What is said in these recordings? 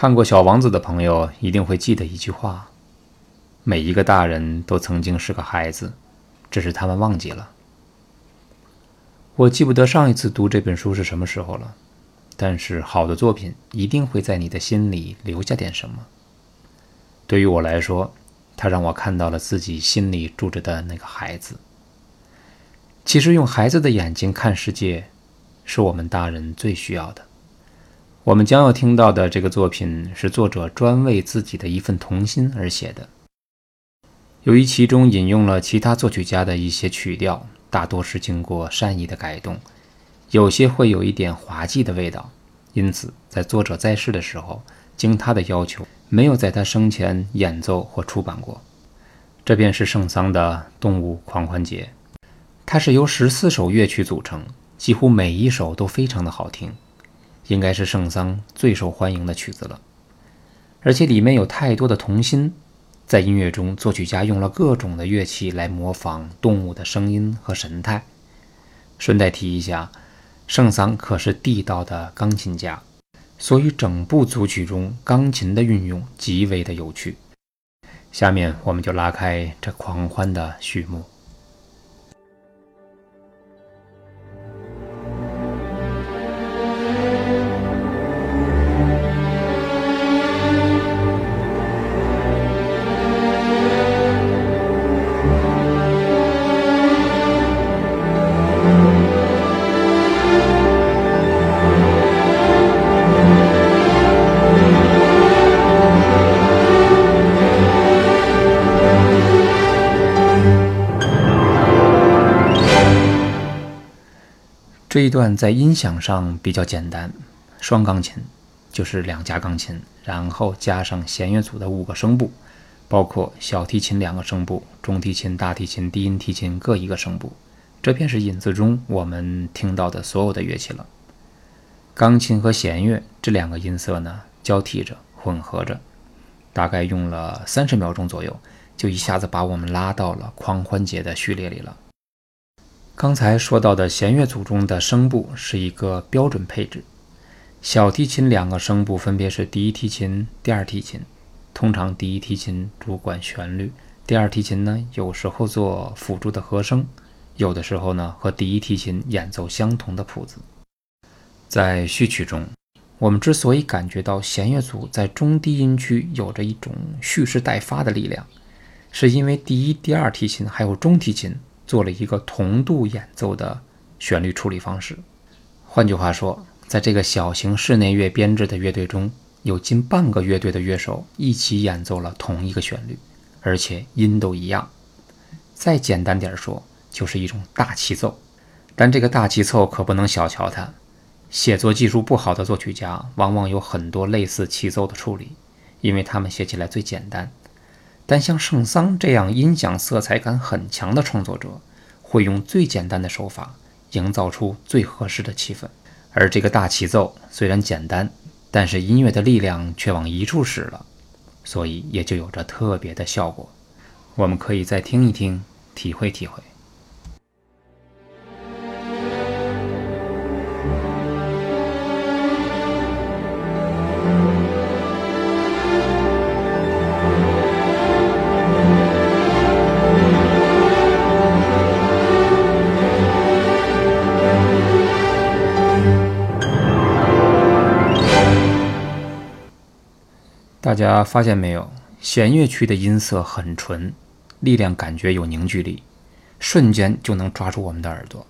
看过《小王子》的朋友一定会记得一句话：每一个大人都曾经是个孩子，只是他们忘记了。我记不得上一次读这本书是什么时候了，但是好的作品一定会在你的心里留下点什么。对于我来说，它让我看到了自己心里住着的那个孩子。其实，用孩子的眼睛看世界，是我们大人最需要的。我们将要听到的这个作品是作者专为自己的一份童心而写的。由于其中引用了其他作曲家的一些曲调，大多是经过善意的改动，有些会有一点滑稽的味道，因此在作者在世的时候，经他的要求，没有在他生前演奏或出版过。这便是圣桑的《动物狂欢节》，它是由十四首乐曲组成，几乎每一首都非常的好听。应该是圣桑最受欢迎的曲子了，而且里面有太多的童心。在音乐中，作曲家用了各种的乐器来模仿动物的声音和神态。顺带提一下，圣桑可是地道的钢琴家，所以整部组曲中钢琴的运用极为的有趣。下面我们就拉开这狂欢的序幕。这一段在音响上比较简单，双钢琴就是两架钢琴，然后加上弦乐组的五个声部，包括小提琴两个声部，中提琴、大提琴、低音提琴各一个声部，这便是引子中我们听到的所有的乐器了。钢琴和弦乐这两个音色呢交替着混合着，大概用了三十秒钟左右，就一下子把我们拉到了狂欢节的序列里了。刚才说到的弦乐组中的声部是一个标准配置，小提琴两个声部分别是第一提琴、第二提琴。通常第一提琴主管旋律，第二提琴呢有时候做辅助的和声，有的时候呢和第一提琴演奏相同的谱子。在序曲中，我们之所以感觉到弦乐组在中低音区有着一种蓄势待发的力量，是因为第一、第二提琴还有中提琴。做了一个同度演奏的旋律处理方式。换句话说，在这个小型室内乐编制的乐队中，有近半个乐队的乐手一起演奏了同一个旋律，而且音都一样。再简单点说，就是一种大齐奏。但这个大齐奏可不能小瞧它。写作技术不好的作曲家往往有很多类似齐奏的处理，因为他们写起来最简单。但像圣桑这样音响色彩感很强的创作者，会用最简单的手法营造出最合适的气氛。而这个大齐奏虽然简单，但是音乐的力量却往一处使了，所以也就有着特别的效果。我们可以再听一听，体会体会。大家发现没有，弦乐区的音色很纯，力量感觉有凝聚力，瞬间就能抓住我们的耳朵。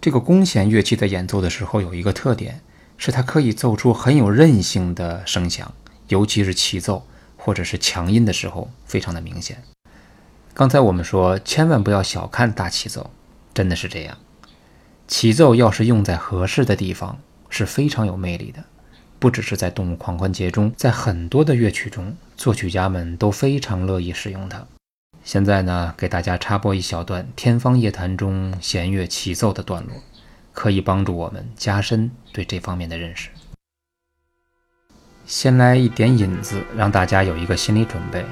这个弓弦乐器在演奏的时候有一个特点，是它可以奏出很有韧性的声响，尤其是齐奏或者是强音的时候，非常的明显。刚才我们说，千万不要小看大齐奏，真的是这样。齐奏要是用在合适的地方，是非常有魅力的。不只是在动物狂欢节中，在很多的乐曲中，作曲家们都非常乐意使用它。现在呢，给大家插播一小段《天方夜谭》中弦乐齐奏的段落，可以帮助我们加深对这方面的认识。先来一点引子，让大家有一个心理准备，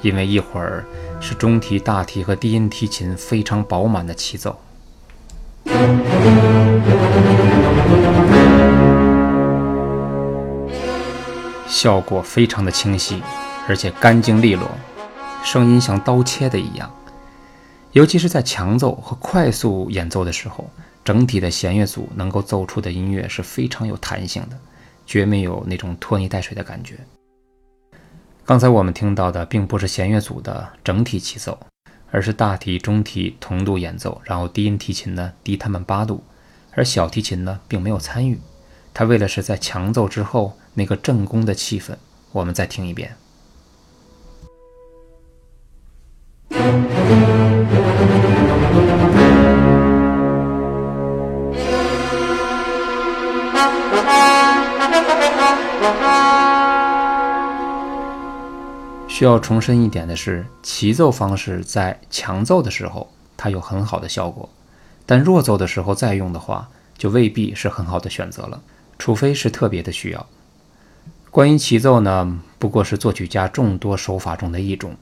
因为一会儿是中提、大提和低音提琴非常饱满的齐奏。效果非常的清晰，而且干净利落，声音像刀切的一样。尤其是在强奏和快速演奏的时候，整体的弦乐组能够奏出的音乐是非常有弹性的，绝没有那种拖泥带水的感觉。刚才我们听到的并不是弦乐组的整体齐奏，而是大提、中提同度演奏，然后低音提琴呢低他们八度，而小提琴呢并没有参与。他为了是在强奏之后那个正宫的气氛。我们再听一遍。需要重申一点的是，齐奏方式在强奏的时候它有很好的效果，但弱奏的时候再用的话，就未必是很好的选择了，除非是特别的需要。关于齐奏呢，不过是作曲家众多手法中的一种。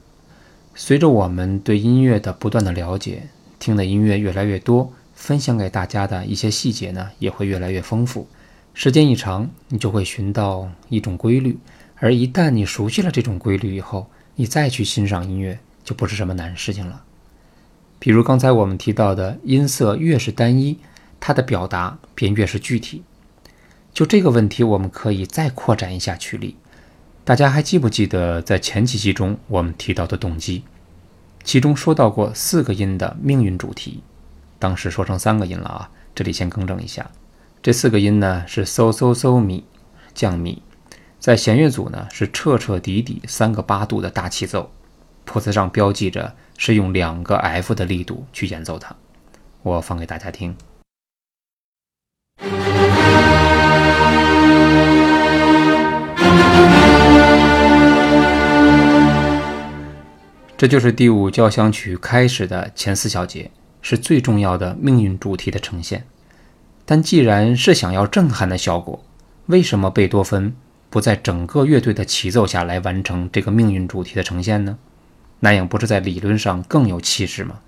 随着我们对音乐的不断的了解，听的音乐越来越多，分享给大家的一些细节呢，也会越来越丰富。时间一长，你就会寻到一种规律。而一旦你熟悉了这种规律以后，你再去欣赏音乐就不是什么难事情了。比如刚才我们提到的，音色越是单一，它的表达便越是具体。就这个问题，我们可以再扩展一下举例。大家还记不记得在前几集中我们提到的动机？其中说到过四个音的命运主题，当时说成三个音了啊，这里先更正一下，这四个音呢是嗖嗖嗖咪降咪。在弦乐组呢，是彻彻底底三个八度的大气奏，谱子上标记着是用两个 F 的力度去演奏它。我放给大家听，这就是第五交响曲开始的前四小节，是最重要的命运主题的呈现。但既然是想要震撼的效果，为什么贝多芬？不在整个乐队的齐奏下来完成这个命运主题的呈现呢？那样不是在理论上更有气势吗？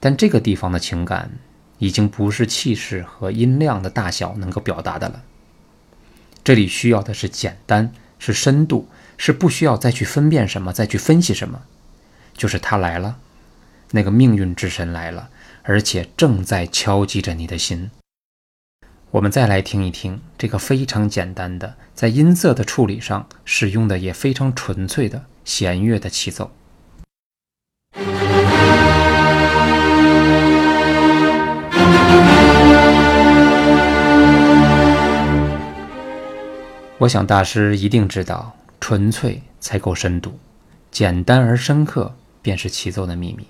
但这个地方的情感已经不是气势和音量的大小能够表达的了。这里需要的是简单，是深度，是不需要再去分辨什么，再去分析什么。就是他来了，那个命运之神来了，而且正在敲击着你的心。我们再来听一听这个非常简单的，在音色的处理上使用的也非常纯粹的弦乐的齐奏。我想大师一定知道，纯粹才够深度，简单而深刻便是齐奏的秘密。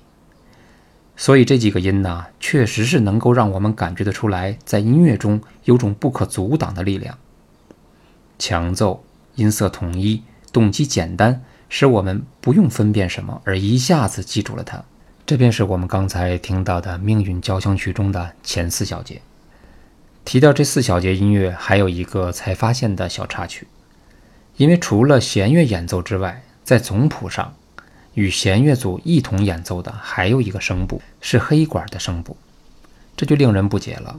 所以这几个音呢，确实是能够让我们感觉得出来，在音乐中有种不可阻挡的力量。强奏、音色统一、动机简单，使我们不用分辨什么，而一下子记住了它。这便是我们刚才听到的《命运交响曲》中的前四小节。提到这四小节音乐，还有一个才发现的小插曲，因为除了弦乐演奏之外，在总谱上。与弦乐组一同演奏的还有一个声部是黑管的声部，这就令人不解了。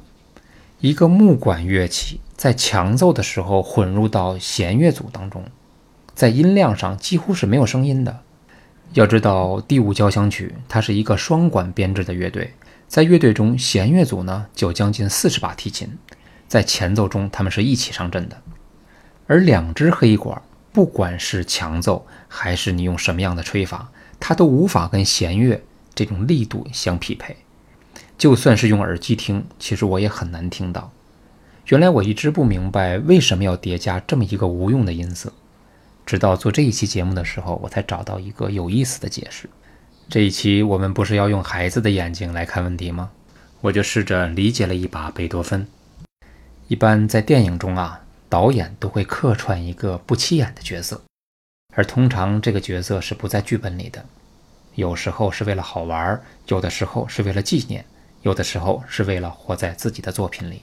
一个木管乐器在强奏的时候混入到弦乐组当中，在音量上几乎是没有声音的。要知道，第五交响曲它是一个双管编制的乐队，在乐队中弦乐组呢就将近四十把提琴，在前奏中他们是一起上阵的，而两只黑管。不管是强奏还是你用什么样的吹法，它都无法跟弦乐这种力度相匹配。就算是用耳机听，其实我也很难听到。原来我一直不明白为什么要叠加这么一个无用的音色，直到做这一期节目的时候，我才找到一个有意思的解释。这一期我们不是要用孩子的眼睛来看问题吗？我就试着理解了一把贝多芬。一般在电影中啊。导演都会客串一个不起眼的角色，而通常这个角色是不在剧本里的。有时候是为了好玩，有的时候是为了纪念，有的时候是为了活在自己的作品里。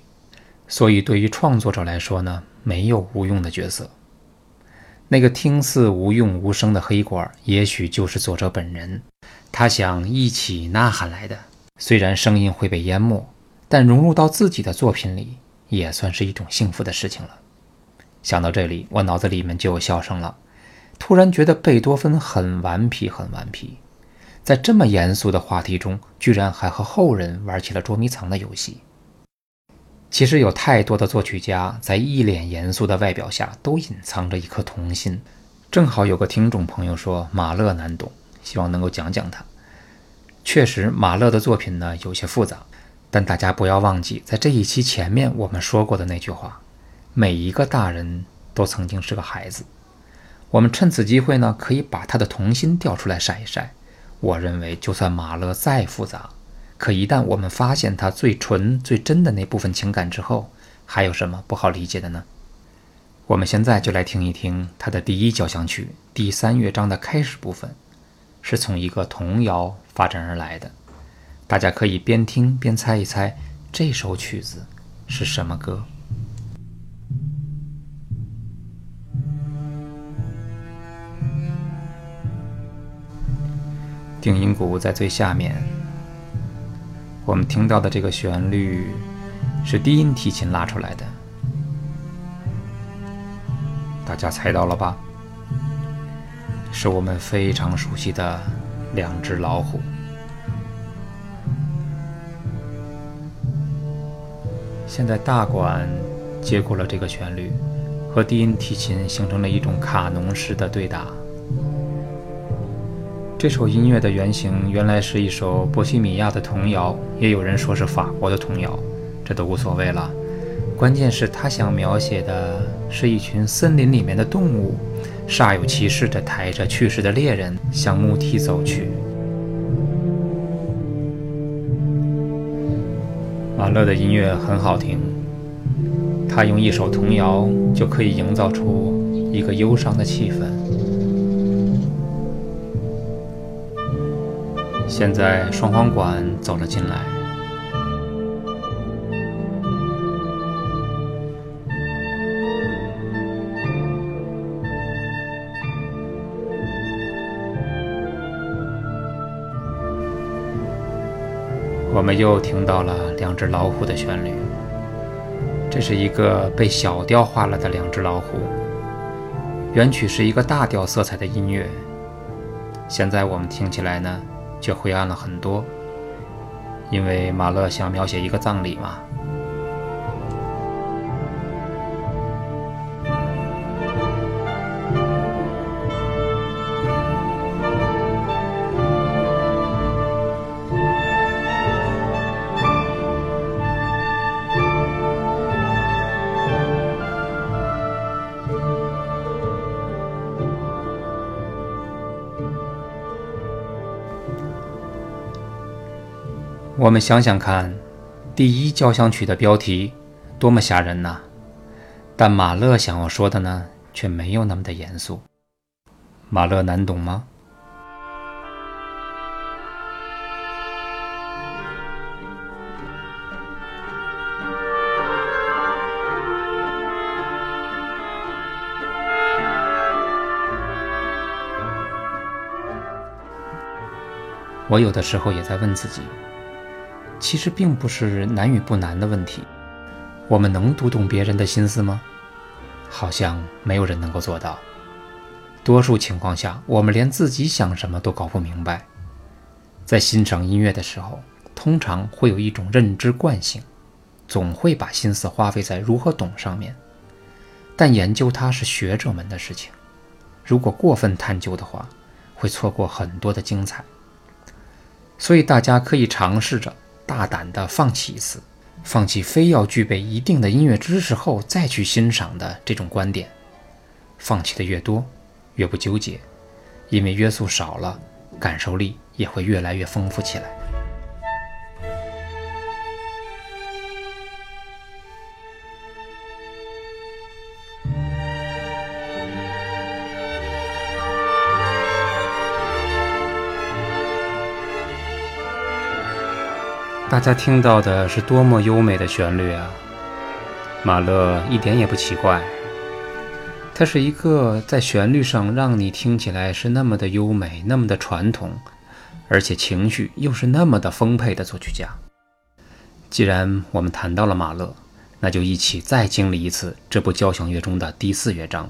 所以，对于创作者来说呢，没有无用的角色。那个听似无用无声的黑管，也许就是作者本人。他想一起呐喊来的。虽然声音会被淹没，但融入到自己的作品里，也算是一种幸福的事情了。想到这里，我脑子里面就有笑声了。突然觉得贝多芬很顽皮，很顽皮，在这么严肃的话题中，居然还和后人玩起了捉迷藏的游戏。其实有太多的作曲家在一脸严肃的外表下，都隐藏着一颗童心。正好有个听众朋友说马勒难懂，希望能够讲讲他。确实，马勒的作品呢有些复杂，但大家不要忘记，在这一期前面我们说过的那句话：每一个大人都曾经是个孩子。我们趁此机会呢，可以把他的童心调出来晒一晒。我认为，就算马勒再复杂，可一旦我们发现他最纯、最真的那部分情感之后，还有什么不好理解的呢？我们现在就来听一听他的第一交响曲第三乐章的开始部分，是从一个童谣发展而来的。大家可以边听边猜一猜这首曲子是什么歌。定音鼓在最下面，我们听到的这个旋律是低音提琴拉出来的，大家猜到了吧？是我们非常熟悉的两只老虎。现在大管接过了这个旋律，和低音提琴形成了一种卡农式的对打。这首音乐的原型原来是一首波西米亚的童谣，也有人说是法国的童谣，这都无所谓了。关键是他想描写的是一群森林里面的动物，煞有其事地抬着去世的猎人向墓地走去。马勒的音乐很好听，他用一首童谣就可以营造出一个忧伤的气氛。现在双簧管走了进来，我们又听到了两只老虎的旋律。这是一个被小调化了的两只老虎。原曲是一个大调色彩的音乐，现在我们听起来呢？却灰暗了很多，因为马勒想描写一个葬礼嘛。我们想想看，第一交响曲的标题多么吓人呐！但马勒想要说的呢，却没有那么的严肃。马勒难懂吗？我有的时候也在问自己。其实并不是难与不难的问题，我们能读懂别人的心思吗？好像没有人能够做到。多数情况下，我们连自己想什么都搞不明白。在欣赏音乐的时候，通常会有一种认知惯性，总会把心思花费在如何懂上面。但研究它是学者们的事情，如果过分探究的话，会错过很多的精彩。所以大家可以尝试着。大胆的放弃一次，放弃非要具备一定的音乐知识后再去欣赏的这种观点。放弃的越多，越不纠结，因为约束少了，感受力也会越来越丰富起来。大家听到的是多么优美的旋律啊！马勒一点也不奇怪，他是一个在旋律上让你听起来是那么的优美、那么的传统，而且情绪又是那么的丰沛的作曲家。既然我们谈到了马勒，那就一起再经历一次这部交响乐中的第四乐章。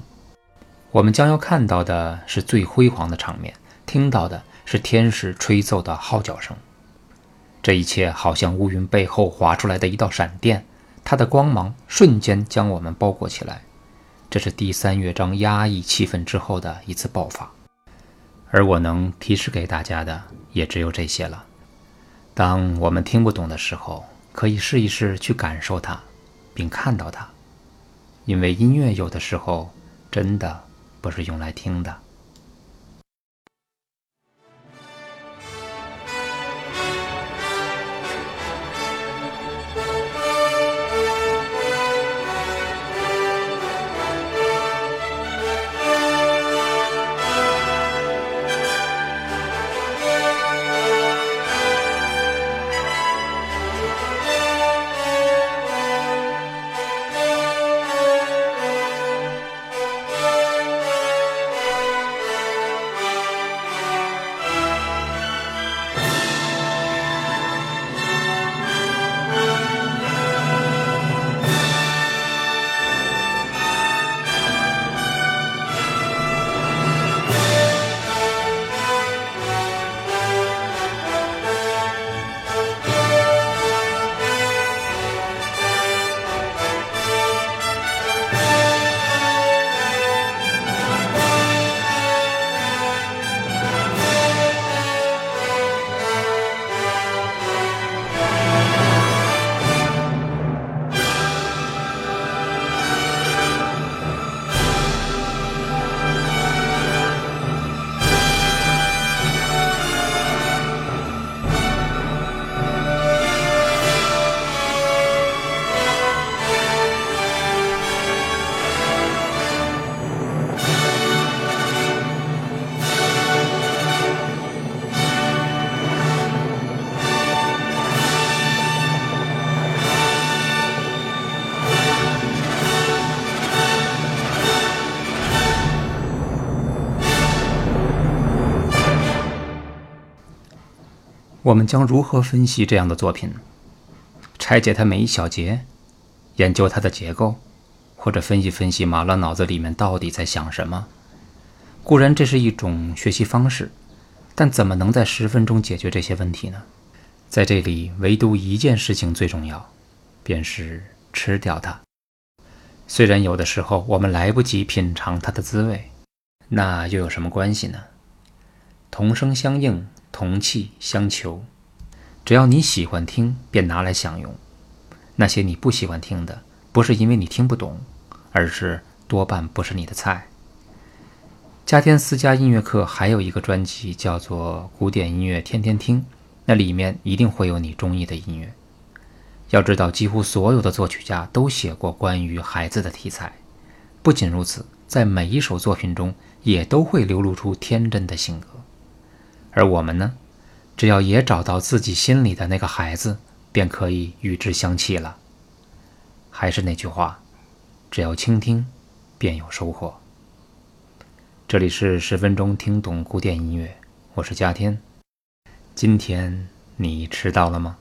我们将要看到的是最辉煌的场面，听到的是天使吹奏的号角声。这一切好像乌云背后划出来的一道闪电，它的光芒瞬间将我们包裹起来。这是第三乐章压抑气氛之后的一次爆发，而我能提示给大家的也只有这些了。当我们听不懂的时候，可以试一试去感受它，并看到它，因为音乐有的时候真的不是用来听的。我们将如何分析这样的作品？拆解它每一小节，研究它的结构，或者分析分析马勒脑子里面到底在想什么？固然这是一种学习方式，但怎么能在十分钟解决这些问题呢？在这里，唯独一件事情最重要，便是吃掉它。虽然有的时候我们来不及品尝它的滋味，那又有什么关系呢？同声相应。同气相求，只要你喜欢听，便拿来享用；那些你不喜欢听的，不是因为你听不懂，而是多半不是你的菜。加天私家音乐课还有一个专辑叫做《古典音乐天天听》，那里面一定会有你中意的音乐。要知道，几乎所有的作曲家都写过关于孩子的题材。不仅如此，在每一首作品中，也都会流露出天真的性格。而我们呢，只要也找到自己心里的那个孩子，便可以与之相契了。还是那句话，只要倾听，便有收获。这里是十分钟听懂古典音乐，我是佳天。今天你吃到了吗？